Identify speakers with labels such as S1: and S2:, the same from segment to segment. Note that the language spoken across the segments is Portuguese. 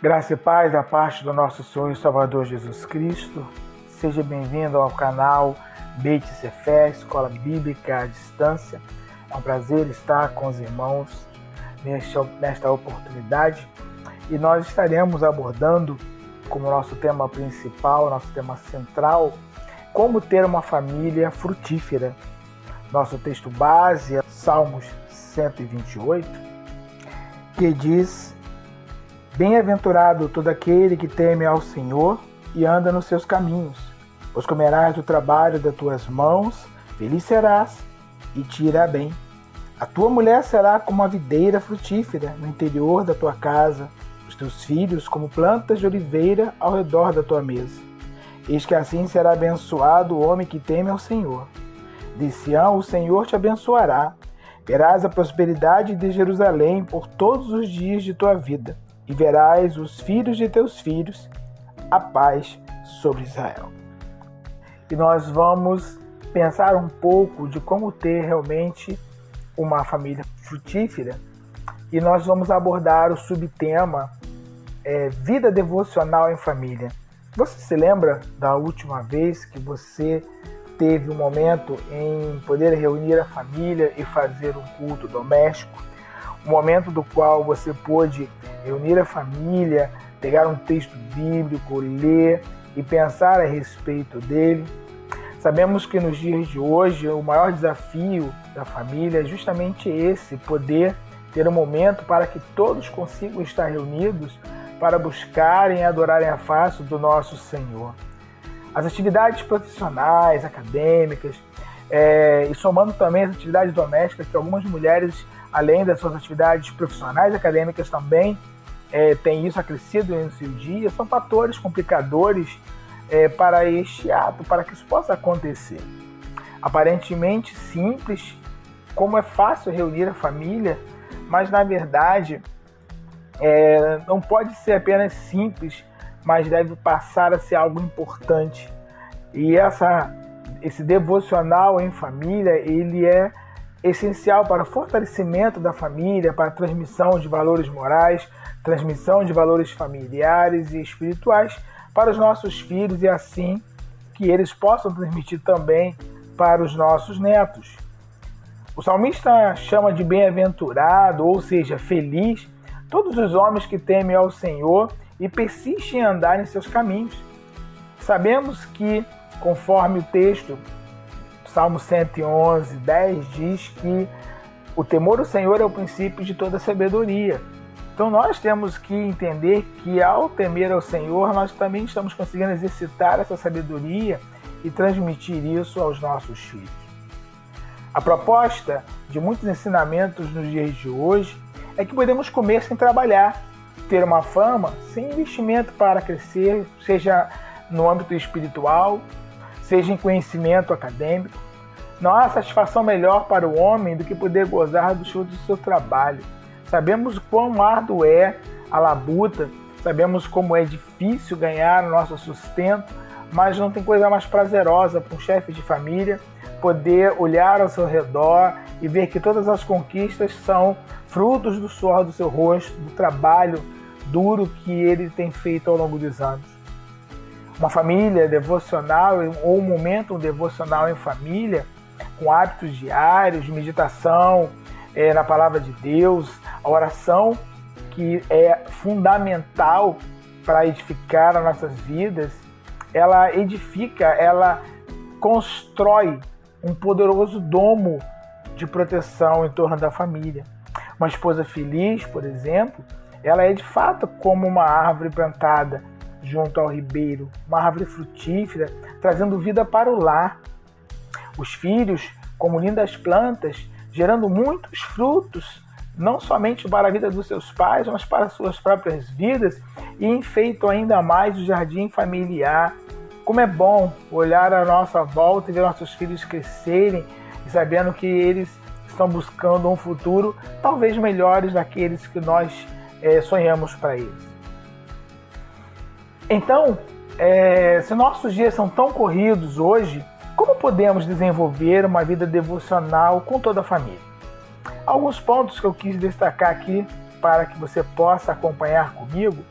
S1: Graça e paz da parte do nosso Senhor e Salvador Jesus Cristo. Seja bem-vindo ao canal Beit Cefé, Escola Bíblica à Distância. É um prazer estar com os irmãos nesta oportunidade e nós estaremos abordando como nosso tema principal, nosso tema central, como ter uma família frutífera. Nosso texto base é Salmos 128, que diz Bem-aventurado todo aquele que teme ao Senhor e anda nos seus caminhos, pois comerás do trabalho das tuas mãos, feliz serás e te irá bem. A tua mulher será como uma videira frutífera no interior da tua casa, os teus filhos como plantas de oliveira ao redor da tua mesa. Eis que assim será abençoado o homem que teme ao Senhor. De Sião o Senhor te abençoará. Verás a prosperidade de Jerusalém por todos os dias de tua vida e verás os filhos de teus filhos, a paz sobre Israel. E nós vamos pensar um pouco de como ter realmente uma família frutífera e nós vamos abordar o subtema é, vida devocional em família. Você se lembra da última vez que você teve um momento em poder reunir a família e fazer um culto doméstico? Momento do qual você pôde reunir a família, pegar um texto bíblico, ler e pensar a respeito dele. Sabemos que nos dias de hoje o maior desafio da família é justamente esse: poder ter um momento para que todos consigam estar reunidos para buscarem e adorarem a face do nosso Senhor. As atividades profissionais, acadêmicas, é, e somando também as atividades domésticas, que algumas mulheres, além das suas atividades profissionais acadêmicas, também é, tem isso acrescido no seu dia, são fatores complicadores é, para este ato, para que isso possa acontecer. Aparentemente simples, como é fácil reunir a família, mas na verdade é, não pode ser apenas simples, mas deve passar a ser algo importante. E essa, esse devocional em família, ele é essencial para o fortalecimento da família, para a transmissão de valores morais, transmissão de valores familiares e espirituais para os nossos filhos e assim que eles possam transmitir também para os nossos netos. O salmista chama de bem-aventurado, ou seja, feliz, todos os homens que temem ao Senhor e persistem em andar em seus caminhos. Sabemos que, conforme o texto, Salmo 111, 10 diz que o temor do Senhor é o princípio de toda sabedoria. Então nós temos que entender que ao temer ao Senhor, nós também estamos conseguindo exercitar essa sabedoria e transmitir isso aos nossos filhos. A proposta de muitos ensinamentos nos dias de hoje é que podemos comer sem trabalhar, ter uma fama sem investimento para crescer, seja no âmbito espiritual, seja em conhecimento acadêmico. Não há satisfação melhor para o homem do que poder gozar dos frutos do seu trabalho Sabemos quão árduo é a labuta, sabemos como é difícil ganhar o nosso sustento, mas não tem coisa mais prazerosa para um chefe de família poder olhar ao seu redor e ver que todas as conquistas são frutos do suor do seu rosto, do trabalho duro que ele tem feito ao longo dos anos. Uma família devocional ou um momento devocional em família, com hábitos diários de meditação, é, na palavra de Deus, a oração que é fundamental para edificar as nossas vidas, ela edifica, ela constrói um poderoso domo de proteção em torno da família. Uma esposa feliz, por exemplo, ela é de fato como uma árvore plantada junto ao ribeiro, uma árvore frutífera, trazendo vida para o lar. Os filhos, como lindas plantas, gerando muitos frutos, não somente para a vida dos seus pais, mas para suas próprias vidas, e enfeitam ainda mais o jardim familiar. Como é bom olhar à nossa volta e ver nossos filhos crescerem, sabendo que eles estão buscando um futuro talvez melhores daqueles que nós é, sonhamos para eles. Então, é, se nossos dias são tão corridos hoje, como podemos desenvolver uma vida devocional com toda a família? Alguns pontos que eu quis destacar aqui para que você possa acompanhar comigo.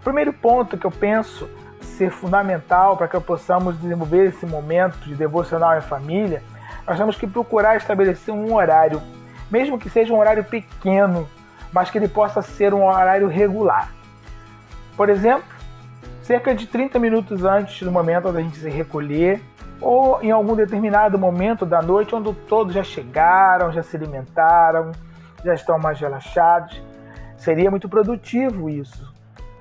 S1: O primeiro ponto que eu penso ser fundamental para que possamos desenvolver esse momento de devocional em família, nós temos que procurar estabelecer um horário, mesmo que seja um horário pequeno, mas que ele possa ser um horário regular. Por exemplo, cerca de 30 minutos antes do momento da gente se recolher, ou em algum determinado momento da noite, onde todos já chegaram, já se alimentaram, já estão mais relaxados. Seria muito produtivo isso,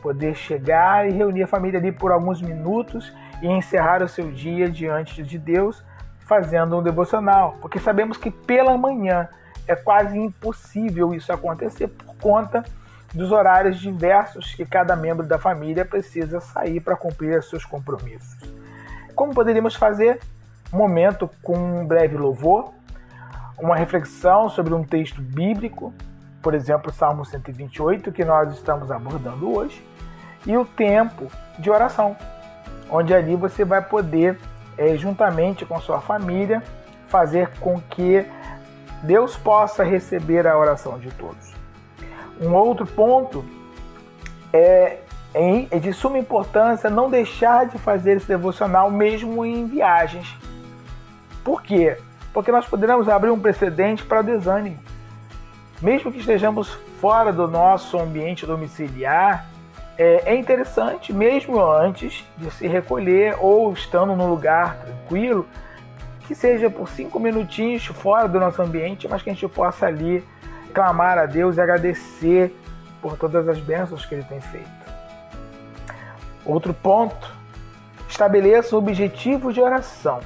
S1: poder chegar e reunir a família ali por alguns minutos e encerrar o seu dia diante de Deus, fazendo um devocional, porque sabemos que pela manhã é quase impossível isso acontecer por conta dos horários diversos que cada membro da família precisa sair para cumprir seus compromissos. Como poderíamos fazer? Um momento com um breve louvor, uma reflexão sobre um texto bíblico, por exemplo, Salmo 128, que nós estamos abordando hoje, e o tempo de oração, onde ali você vai poder, é, juntamente com sua família, fazer com que Deus possa receber a oração de todos. Um outro ponto é, é de suma importância não deixar de fazer esse devocional mesmo em viagens. Por quê? Porque nós poderemos abrir um precedente para desânimo. Mesmo que estejamos fora do nosso ambiente domiciliar, é, é interessante, mesmo antes de se recolher ou estando num lugar tranquilo, que seja por cinco minutinhos fora do nosso ambiente, mas que a gente possa ali clamar a Deus e agradecer por todas as bênçãos que Ele tem feito. Outro ponto: estabeleça um objetivo de oração,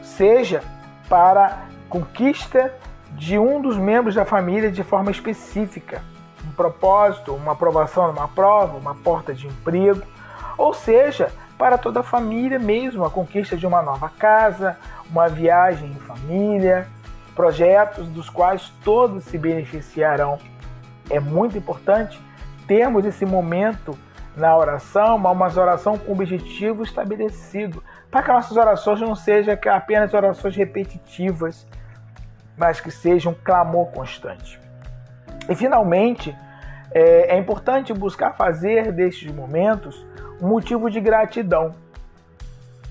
S1: seja para conquista de um dos membros da família de forma específica, um propósito, uma aprovação numa prova, uma porta de emprego, ou seja, para toda a família mesmo, a conquista de uma nova casa, uma viagem em família, projetos dos quais todos se beneficiarão. É muito importante termos esse momento na oração, uma oração com objetivo estabelecido, para que nossas orações não sejam apenas orações repetitivas, mas que sejam um clamor constante. E finalmente, é, é importante buscar fazer destes momentos um motivo de gratidão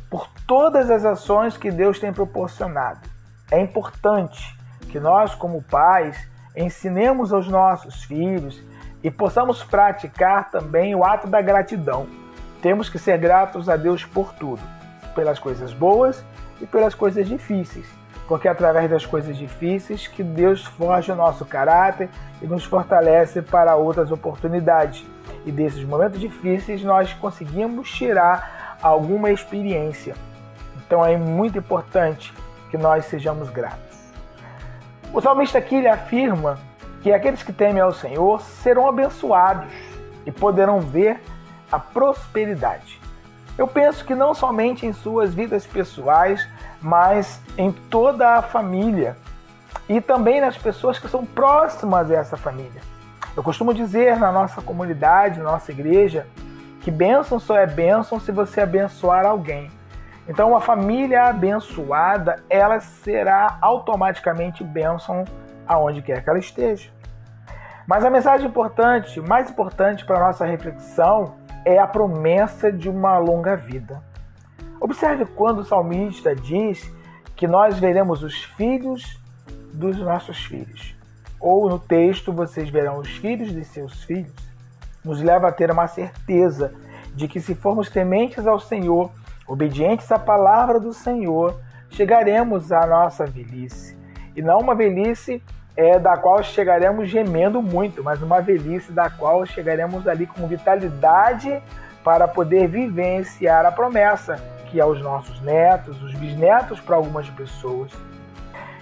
S1: por todas as ações que Deus tem proporcionado é importante que nós, como pais, ensinemos aos nossos filhos e possamos praticar também o ato da gratidão. Temos que ser gratos a Deus por tudo, pelas coisas boas e pelas coisas difíceis, porque é através das coisas difíceis que Deus forja o nosso caráter e nos fortalece para outras oportunidades. E desses momentos difíceis nós conseguimos tirar alguma experiência. Então é muito importante que nós sejamos gratos. O salmista aqui ele afirma que aqueles que temem ao Senhor serão abençoados e poderão ver a prosperidade. Eu penso que não somente em suas vidas pessoais, mas em toda a família e também nas pessoas que são próximas a essa família. Eu costumo dizer na nossa comunidade, na nossa igreja, que bênção só é bênção se você abençoar alguém. Então, uma família abençoada, ela será automaticamente bênção aonde quer que ela esteja. Mas a mensagem importante, mais importante para nossa reflexão, é a promessa de uma longa vida. Observe quando o salmista diz que nós veremos os filhos dos nossos filhos. Ou no texto, vocês verão os filhos de seus filhos. Nos leva a ter uma certeza de que se formos tementes ao Senhor, obedientes à palavra do Senhor, chegaremos à nossa velhice. E não uma velhice é, da qual chegaremos gemendo muito, mas uma velhice da qual chegaremos ali com vitalidade para poder vivenciar a promessa, que é os nossos netos, os bisnetos para algumas pessoas.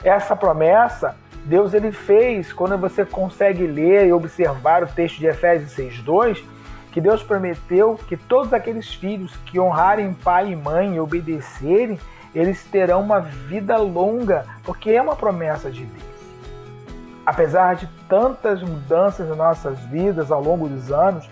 S1: Essa promessa Deus ele fez quando você consegue ler e observar o texto de Efésios 6:2, que Deus prometeu que todos aqueles filhos que honrarem pai e mãe e obedecerem, eles terão uma vida longa, porque é uma promessa de Deus. Apesar de tantas mudanças em nossas vidas ao longo dos anos,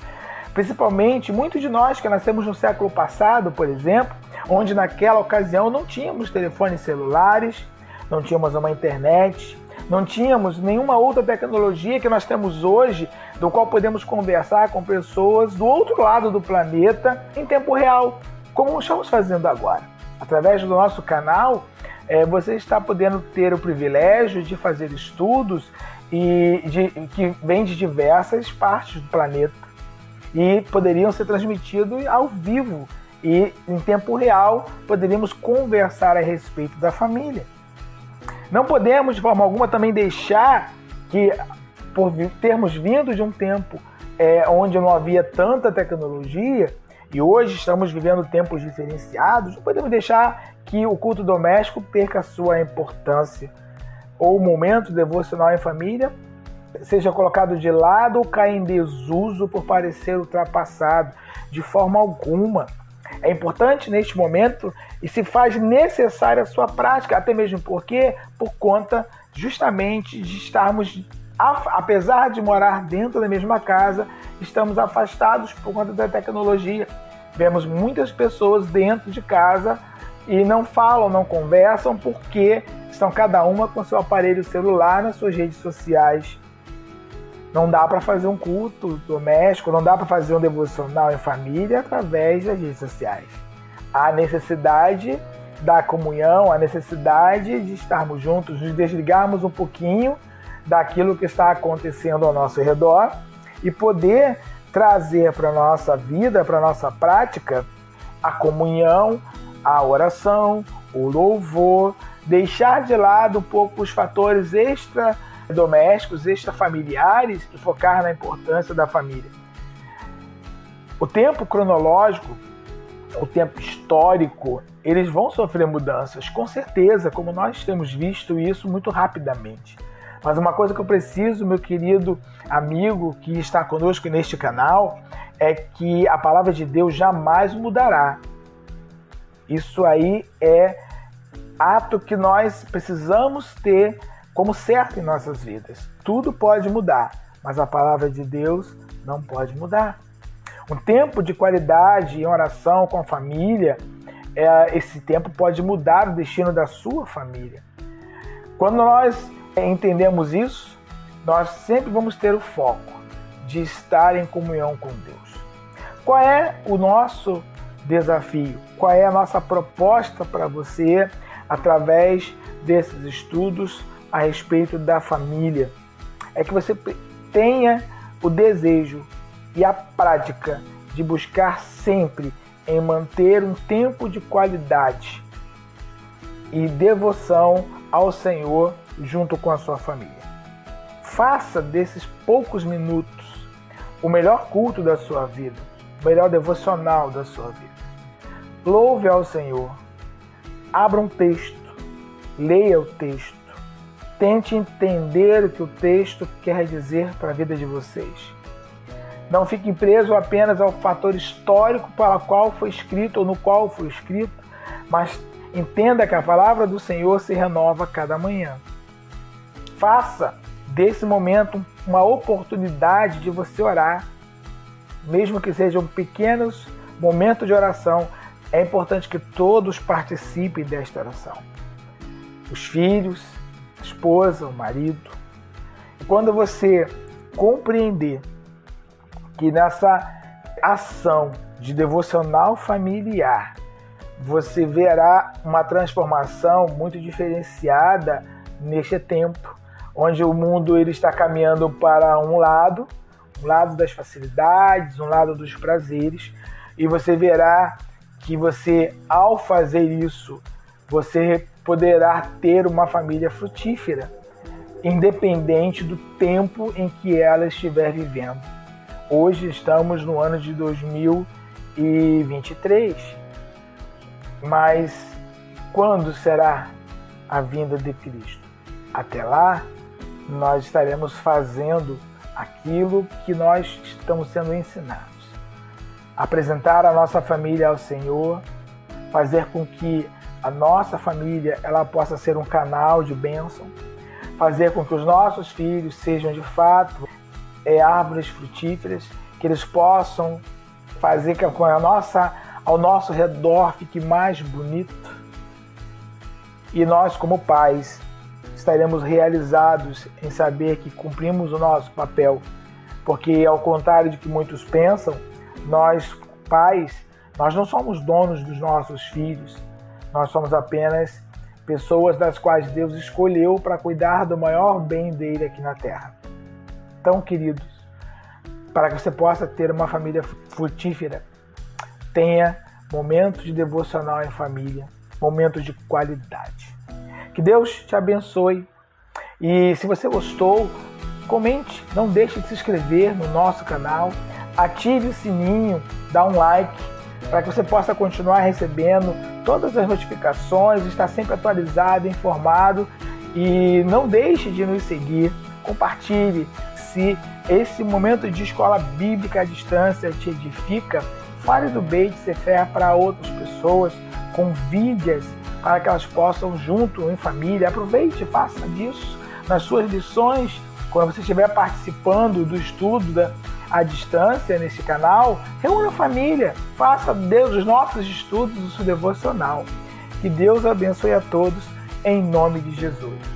S1: principalmente muitos de nós que nascemos no século passado, por exemplo, onde naquela ocasião não tínhamos telefones celulares, não tínhamos uma internet, Não tínhamos nenhuma outra tecnologia que nós temos hoje, do qual podemos conversar com pessoas do outro lado do planeta em tempo real, como estamos fazendo agora. Através do nosso canal, é, você está podendo ter o privilégio de fazer estudos e de, que vêm de diversas partes do planeta e poderiam ser transmitidos ao vivo e em tempo real poderíamos conversar a respeito da família. Não podemos de forma alguma também deixar que, por termos vindo de um tempo é, onde não havia tanta tecnologia e hoje estamos vivendo tempos diferenciados, não podemos deixar que o culto doméstico perca sua importância ou o momento devocional em família seja colocado de lado ou caia em desuso por parecer ultrapassado de forma alguma. É importante neste momento e se faz necessária a sua prática, até mesmo porque, por conta justamente de estarmos, apesar de morar dentro da mesma casa, estamos afastados por conta da tecnologia. Vemos muitas pessoas dentro de casa e não falam, não conversam porque estão cada uma com seu aparelho celular nas suas redes sociais não dá para fazer um culto doméstico, não dá para fazer um devocional em família através das redes sociais. Há necessidade da comunhão, a necessidade de estarmos juntos, de desligarmos um pouquinho daquilo que está acontecendo ao nosso redor e poder trazer para a nossa vida, para a nossa prática, a comunhão, a oração, o louvor, deixar de lado um pouco os fatores extra domésticos, extrafamiliares e focar na importância da família. O tempo cronológico, o tempo histórico, eles vão sofrer mudanças, com certeza, como nós temos visto isso muito rapidamente. Mas uma coisa que eu preciso, meu querido amigo que está conosco neste canal, é que a palavra de Deus jamais mudará. Isso aí é ato que nós precisamos ter como certo em nossas vidas. Tudo pode mudar, mas a palavra de Deus não pode mudar. Um tempo de qualidade em oração com a família, é, esse tempo pode mudar o destino da sua família. Quando nós entendemos isso, nós sempre vamos ter o foco de estar em comunhão com Deus. Qual é o nosso desafio? Qual é a nossa proposta para você através desses estudos a respeito da família é que você tenha o desejo e a prática de buscar sempre em manter um tempo de qualidade e devoção ao Senhor junto com a sua família. Faça desses poucos minutos o melhor culto da sua vida, o melhor devocional da sua vida. Louve ao Senhor. Abra um texto, leia o texto Tente entender o que o texto quer dizer para a vida de vocês. Não fique preso apenas ao fator histórico para o qual foi escrito ou no qual foi escrito, mas entenda que a palavra do Senhor se renova cada manhã. Faça desse momento uma oportunidade de você orar, mesmo que sejam pequenos momentos de oração. É importante que todos participem desta oração. Os filhos, esposa, o marido. Quando você compreender que nessa ação de devocional familiar você verá uma transformação muito diferenciada neste tempo, onde o mundo ele está caminhando para um lado, um lado das facilidades, um lado dos prazeres, e você verá que você ao fazer isso, você poderá ter uma família frutífera, independente do tempo em que ela estiver vivendo. Hoje estamos no ano de 2023, mas quando será a vinda de Cristo? Até lá, nós estaremos fazendo aquilo que nós estamos sendo ensinados. Apresentar a nossa família ao Senhor, fazer com que a nossa família ela possa ser um canal de bênção, fazer com que os nossos filhos sejam de fato é, árvores frutíferas, que eles possam fazer com a nossa, ao nosso redor fique mais bonito. E nós, como pais, estaremos realizados em saber que cumprimos o nosso papel. Porque, ao contrário de que muitos pensam, nós, pais, nós não somos donos dos nossos filhos. Nós somos apenas pessoas das quais Deus escolheu para cuidar do maior bem dele aqui na terra. Então, queridos, para que você possa ter uma família frutífera, tenha momentos de devocional em família, momentos de qualidade. Que Deus te abençoe. E se você gostou, comente, não deixe de se inscrever no nosso canal, ative o sininho, dá um like para que você possa continuar recebendo todas as notificações, estar sempre atualizado, informado. E não deixe de nos seguir, compartilhe. Se esse momento de escola bíblica à distância te edifica, fale do Beit Sefer para outras pessoas, convide-as para que elas possam junto em família. Aproveite, faça disso nas suas lições, quando você estiver participando do estudo da, à distância nesse canal, reúna a família, faça Deus os nossos estudos do seu devocional. Que Deus abençoe a todos em nome de Jesus.